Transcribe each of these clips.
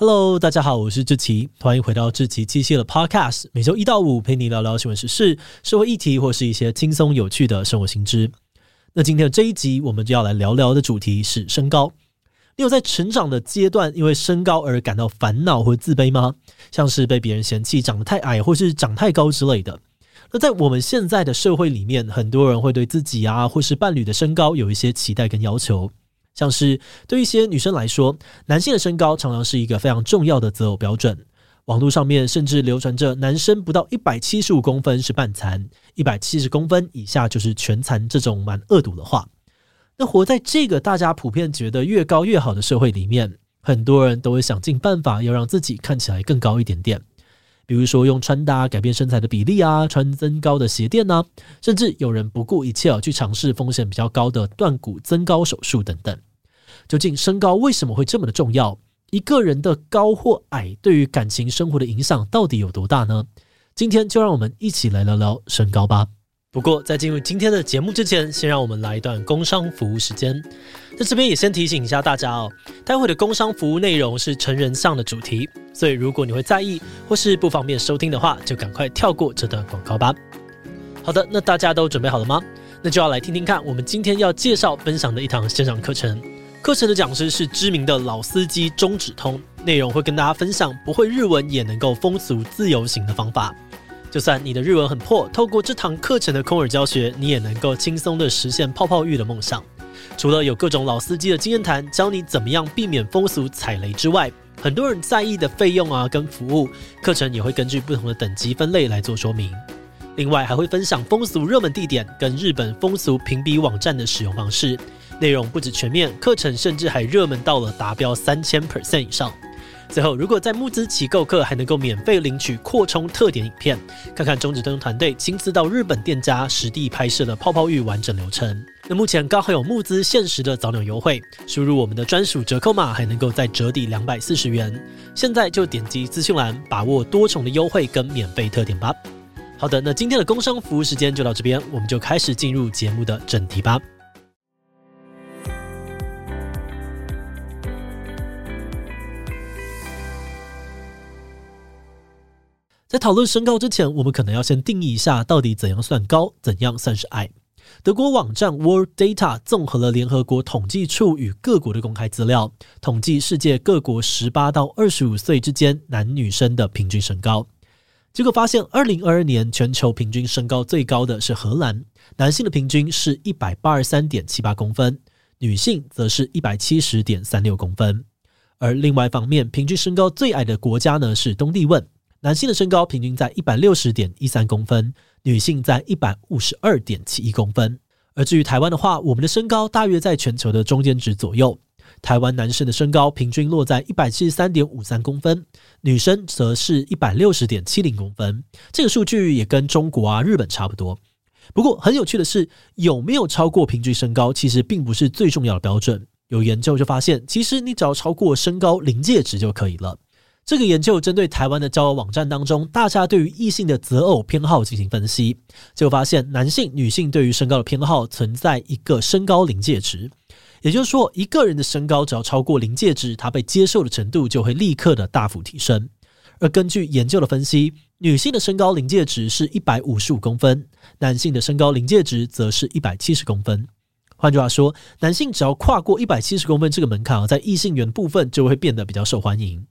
Hello，大家好，我是志奇，欢迎回到志奇七七的 Podcast，每周一到五陪你聊聊新闻时事、社会议题或是一些轻松有趣的生活新知。那今天的这一集，我们就要来聊聊的主题是身高。你有在成长的阶段因为身高而感到烦恼或自卑吗？像是被别人嫌弃长得太矮，或是长太高之类的。那在我们现在的社会里面，很多人会对自己啊或是伴侣的身高有一些期待跟要求。像是对一些女生来说，男性的身高常常是一个非常重要的择偶标准。网络上面甚至流传着男生不到一百七十五公分是半残，一百七十公分以下就是全残这种蛮恶毒的话。那活在这个大家普遍觉得越高越好的社会里面，很多人都会想尽办法要让自己看起来更高一点点。比如说用穿搭改变身材的比例啊，穿增高的鞋垫呐，甚至有人不顾一切去尝试风险比较高的断骨增高手术等等。究竟身高为什么会这么的重要？一个人的高或矮对于感情生活的影响到底有多大呢？今天就让我们一起来聊聊身高吧。不过在进入今天的节目之前，先让我们来一段工商服务时间。在这边也先提醒一下大家哦，待会的工商服务内容是成人向的主题，所以如果你会在意或是不方便收听的话，就赶快跳过这段广告吧。好的，那大家都准备好了吗？那就要来听听看我们今天要介绍分享的一堂线上课程。课程的讲师是知名的老司机中指通，内容会跟大家分享不会日文也能够风俗自由行的方法。就算你的日文很破，透过这堂课程的空耳教学，你也能够轻松的实现泡泡浴的梦想。除了有各种老司机的经验谈，教你怎么样避免风俗踩雷之外，很多人在意的费用啊跟服务，课程也会根据不同的等级分类来做说明。另外还会分享风俗热门地点跟日本风俗评比网站的使用方式，内容不止全面，课程甚至还热门到了达标三千 percent 以上。最后，如果在募资期购课，还能够免费领取扩充特点影片，看看中指灯团队亲自到日本店家实地拍摄的泡泡浴完整流程。那目前刚好有募资限时的早鸟优惠，输入我们的专属折扣码，还能够再折抵两百四十元。现在就点击资讯栏，把握多重的优惠跟免费特点吧。好的，那今天的工商服务时间就到这边，我们就开始进入节目的正题吧。在讨论身高之前，我们可能要先定义一下，到底怎样算高，怎样算是矮。德国网站 World Data 综合了联合国统计处与各国的公开资料，统计世界各国十八到二十五岁之间男女生的平均身高。结果发现，二零二二年全球平均身高最高的是荷兰，男性的平均是一百八十三点七八公分，女性则是一百七十点三六公分。而另外一方面，平均身高最矮的国家呢是东帝汶。男性的身高平均在一百六十点一三公分，女性在一百五十二点七一公分。而至于台湾的话，我们的身高大约在全球的中间值左右。台湾男生的身高平均落在一百七十三点五三公分，女生则是一百六十点七零公分。这个数据也跟中国啊、日本差不多。不过很有趣的是，有没有超过平均身高，其实并不是最重要的标准。有研究就发现，其实你只要超过身高临界值就可以了。这个研究针对台湾的交友网站当中，大家对于异性的择偶偏好进行分析，就发现男性、女性对于身高的偏好存在一个身高临界值，也就是说，一个人的身高只要超过临界值，他被接受的程度就会立刻的大幅提升。而根据研究的分析，女性的身高临界值是一百五十五公分，男性的身高临界值则是一百七十公分。换句话说，男性只要跨过一百七十公分这个门槛，在异性缘部分就会变得比较受欢迎。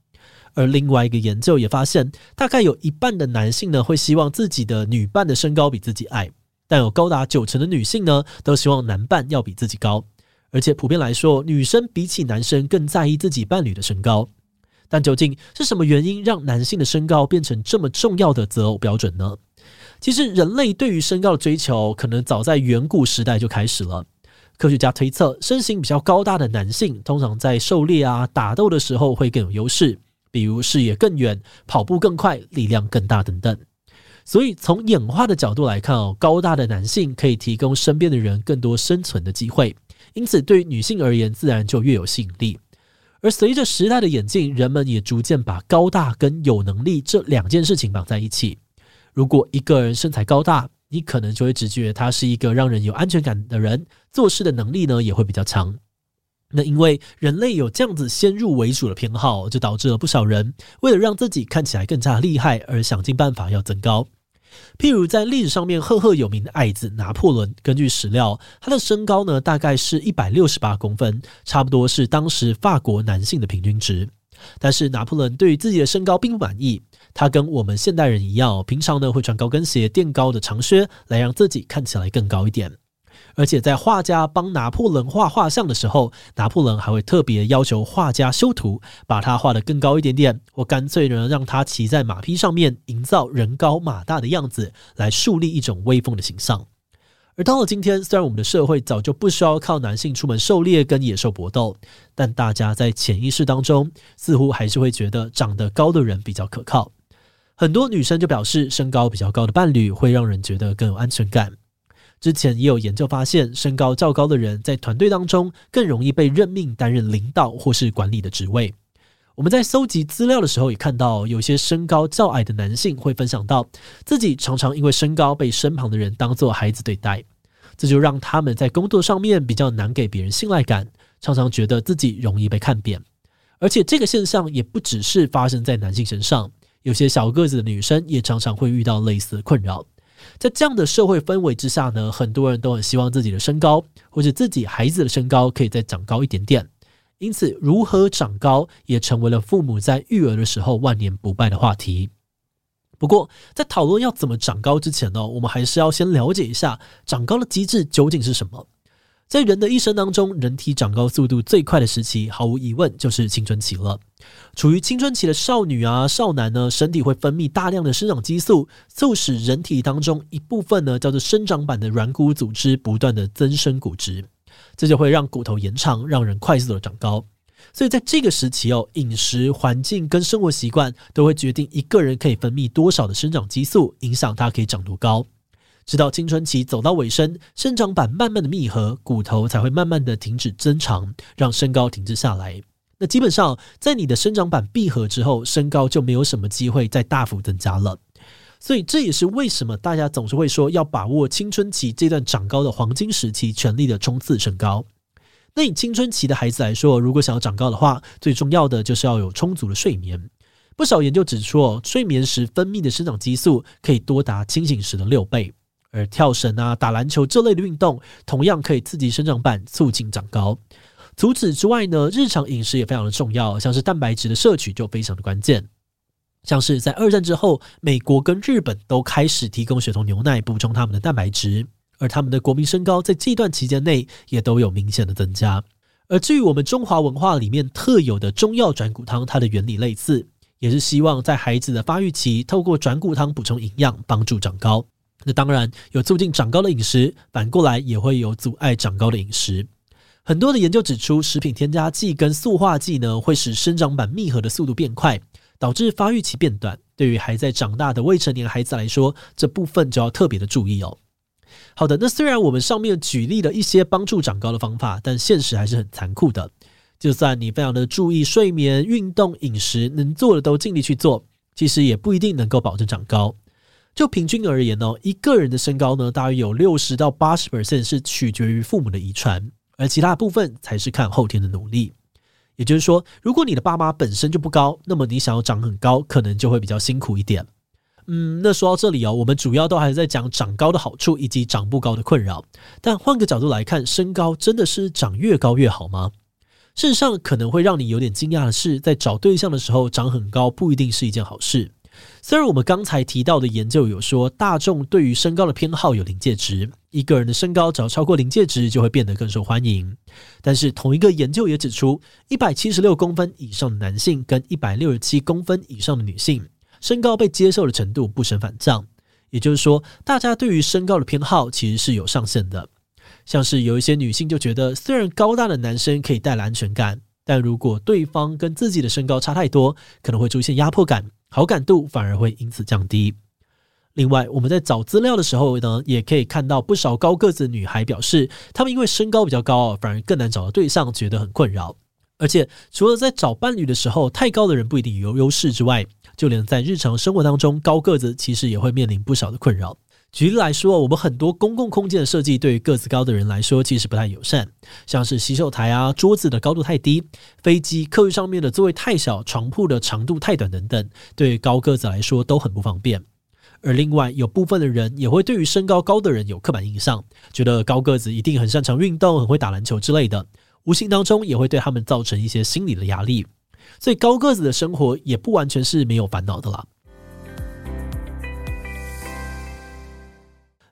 而另外一个研究也发现，大概有一半的男性呢会希望自己的女伴的身高比自己矮，但有高达九成的女性呢都希望男伴要比自己高，而且普遍来说，女生比起男生更在意自己伴侣的身高。但究竟是什么原因让男性的身高变成这么重要的择偶标准呢？其实人类对于身高的追求可能早在远古时代就开始了。科学家推测，身形比较高大的男性通常在狩猎啊、打斗的时候会更有优势。比如视野更远、跑步更快、力量更大等等，所以从演化的角度来看哦，高大的男性可以提供身边的人更多生存的机会，因此对于女性而言，自然就越有吸引力。而随着时代的演进，人们也逐渐把高大跟有能力这两件事情绑在一起。如果一个人身材高大，你可能就会直觉他是一个让人有安全感的人，做事的能力呢也会比较强。那因为人类有这样子先入为主的偏好，就导致了不少人为了让自己看起来更加厉害，而想尽办法要增高。譬如在历史上面赫赫有名的矮子拿破仑，根据史料，他的身高呢大概是一百六十八公分，差不多是当时法国男性的平均值。但是拿破仑对于自己的身高并不满意，他跟我们现代人一样，平常呢会穿高跟鞋垫高的长靴，来让自己看起来更高一点。而且在画家帮拿破仑画画像的时候，拿破仑还会特别要求画家修图，把他画得更高一点点，或干脆呢让他骑在马匹上面，营造人高马大的样子，来树立一种威风的形象。而到了今天，虽然我们的社会早就不需要靠男性出门狩猎跟野兽搏斗，但大家在潜意识当中似乎还是会觉得长得高的人比较可靠。很多女生就表示，身高比较高的伴侣会让人觉得更有安全感。之前也有研究发现，身高较高的人在团队当中更容易被任命担任领导或是管理的职位。我们在搜集资料的时候也看到，有些身高较矮的男性会分享到，自己常常因为身高被身旁的人当作孩子对待，这就让他们在工作上面比较难给别人信赖感，常常觉得自己容易被看扁。而且这个现象也不只是发生在男性身上，有些小个子的女生也常常会遇到类似的困扰。在这样的社会氛围之下呢，很多人都很希望自己的身高或者自己孩子的身高可以再长高一点点。因此，如何长高也成为了父母在育儿的时候万年不败的话题。不过，在讨论要怎么长高之前呢，我们还是要先了解一下长高的机制究竟是什么。在人的一生当中，人体长高速度最快的时期，毫无疑问就是青春期了。处于青春期的少女啊、少男呢，身体会分泌大量的生长激素，促使人体当中一部分呢叫做生长板的软骨组织不断的增生骨质，这就会让骨头延长，让人快速的长高。所以在这个时期哦，饮食、环境跟生活习惯都会决定一个人可以分泌多少的生长激素，影响他可以长多高。直到青春期走到尾声，生长板慢慢的闭合，骨头才会慢慢的停止增长，让身高停滞下来。那基本上，在你的生长板闭合之后，身高就没有什么机会再大幅增加了。所以这也是为什么大家总是会说要把握青春期这段长高的黄金时期，全力的冲刺身高。那以青春期的孩子来说，如果想要长高的话，最重要的就是要有充足的睡眠。不少研究指出，睡眠时分泌的生长激素可以多达清醒时的六倍。而跳绳啊、打篮球这类的运动，同样可以刺激生长板，促进长高。除此之外呢，日常饮食也非常的重要，像是蛋白质的摄取就非常的关键。像是在二战之后，美国跟日本都开始提供血统牛奶补充他们的蛋白质，而他们的国民身高在这段期间内也都有明显的增加。而至于我们中华文化里面特有的中药转骨汤，它的原理类似，也是希望在孩子的发育期，透过转骨汤补充营养，帮助长高。那当然有促进长高的饮食，反过来也会有阻碍长高的饮食。很多的研究指出，食品添加剂跟塑化剂呢，会使生长板密合的速度变快，导致发育期变短。对于还在长大的未成年孩子来说，这部分就要特别的注意哦。好的，那虽然我们上面举例了一些帮助长高的方法，但现实还是很残酷的。就算你非常的注意睡眠、运动、饮食，能做的都尽力去做，其实也不一定能够保证长高。就平均而言呢，一个人的身高呢，大约有六十到八十 percent 是取决于父母的遗传，而其他部分才是看后天的努力。也就是说，如果你的爸妈本身就不高，那么你想要长很高，可能就会比较辛苦一点。嗯，那说到这里哦，我们主要都还是在讲长高的好处以及长不高的困扰。但换个角度来看，身高真的是长越高越好吗？事实上，可能会让你有点惊讶的是，在找对象的时候，长很高不一定是一件好事。虽然我们刚才提到的研究有说，大众对于身高的偏好有临界值，一个人的身高只要超过临界值，就会变得更受欢迎。但是同一个研究也指出，一百七十六公分以上的男性跟一百六十七公分以上的女性，身高被接受的程度不升反降。也就是说，大家对于身高的偏好其实是有上限的。像是有一些女性就觉得，虽然高大的男生可以带来安全感，但如果对方跟自己的身高差太多，可能会出现压迫感。好感度反而会因此降低。另外，我们在找资料的时候呢，也可以看到不少高个子女孩表示，她们因为身高比较高，反而更难找到对象，觉得很困扰。而且，除了在找伴侣的时候，太高的人不一定有优势之外，就连在日常生活当中，高个子其实也会面临不少的困扰。举例来说，我们很多公共空间的设计对于个子高的人来说其实不太友善，像是洗手台啊、桌子的高度太低、飞机客运上面的座位太小、床铺的长度太短等等，对于高个子来说都很不方便。而另外，有部分的人也会对于身高高的人有刻板印象，觉得高个子一定很擅长运动、很会打篮球之类的，无形当中也会对他们造成一些心理的压力。所以，高个子的生活也不完全是没有烦恼的啦。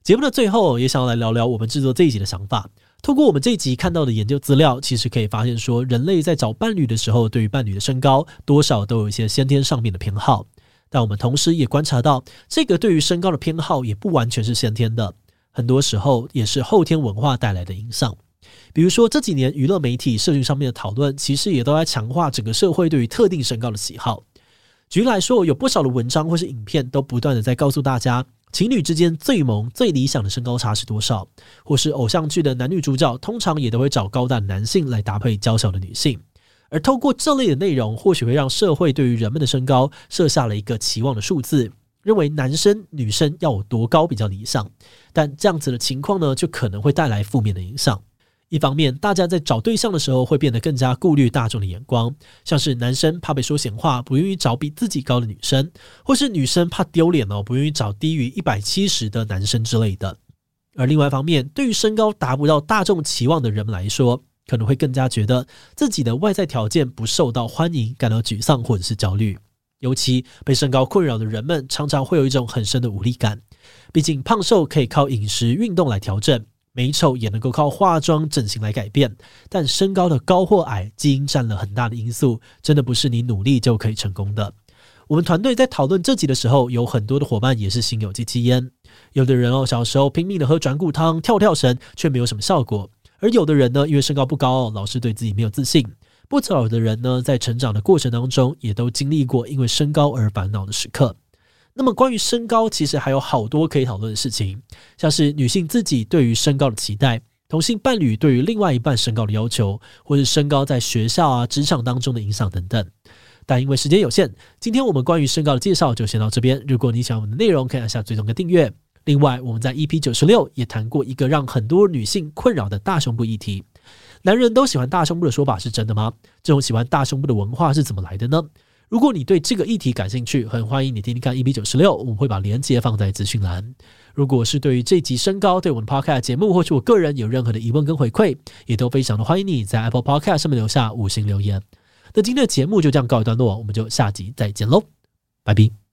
节目的最后，也想要来聊聊我们制作这一集的想法。透过我们这一集看到的研究资料，其实可以发现说，人类在找伴侣的时候，对于伴侣的身高，多少都有一些先天上面的偏好。但我们同时也观察到，这个对于身高的偏好也不完全是先天的，很多时候也是后天文化带来的影响。比如说这几年娱乐媒体、社群上面的讨论，其实也都在强化整个社会对于特定身高的喜好。举例来说，有不少的文章或是影片都不断的在告诉大家。情侣之间最萌、最理想的身高差是多少？或是偶像剧的男女主角通常也都会找高大男性来搭配娇小的女性，而透过这类的内容，或许会让社会对于人们的身高设下了一个期望的数字，认为男生女生要有多高比较理想。但这样子的情况呢，就可能会带来负面的影响。一方面，大家在找对象的时候会变得更加顾虑大众的眼光，像是男生怕被说闲话，不愿意找比自己高的女生，或是女生怕丢脸哦，不愿意找低于一百七十的男生之类的。而另外一方面，对于身高达不到大众期望的人们来说，可能会更加觉得自己的外在条件不受到欢迎，感到沮丧或者是焦虑。尤其被身高困扰的人们，常常会有一种很深的无力感。毕竟胖瘦可以靠饮食、运动来调整。美丑也能够靠化妆整形来改变，但身高的高或矮，基因占了很大的因素，真的不是你努力就可以成功的。我们团队在讨论这集的时候，有很多的伙伴也是心有戚戚焉。有的人哦，小时候拼命的喝转骨汤、跳跳绳，却没有什么效果；而有的人呢，因为身高不高，老是对自己没有自信。不少的人呢，在成长的过程当中，也都经历过因为身高而烦恼的时刻。那么，关于身高，其实还有好多可以讨论的事情，像是女性自己对于身高的期待，同性伴侣对于另外一半身高的要求，或是身高在学校啊、职场当中的影响等等。但因为时间有限，今天我们关于身高的介绍就先到这边。如果你喜欢我们的内容，可以按下追踪跟订阅。另外，我们在 EP 九十六也谈过一个让很多女性困扰的大胸部议题。男人都喜欢大胸部的说法是真的吗？这种喜欢大胸部的文化是怎么来的呢？如果你对这个议题感兴趣，很欢迎你听听看 EP 九十六，我们会把链接放在资讯栏。如果是对于这集身高，对我们 Podcast 节目，或是我个人有任何的疑问跟回馈，也都非常的欢迎你在 Apple Podcast 上面留下五星留言。那今天的节目就这样告一段落，我们就下集再见喽，拜拜。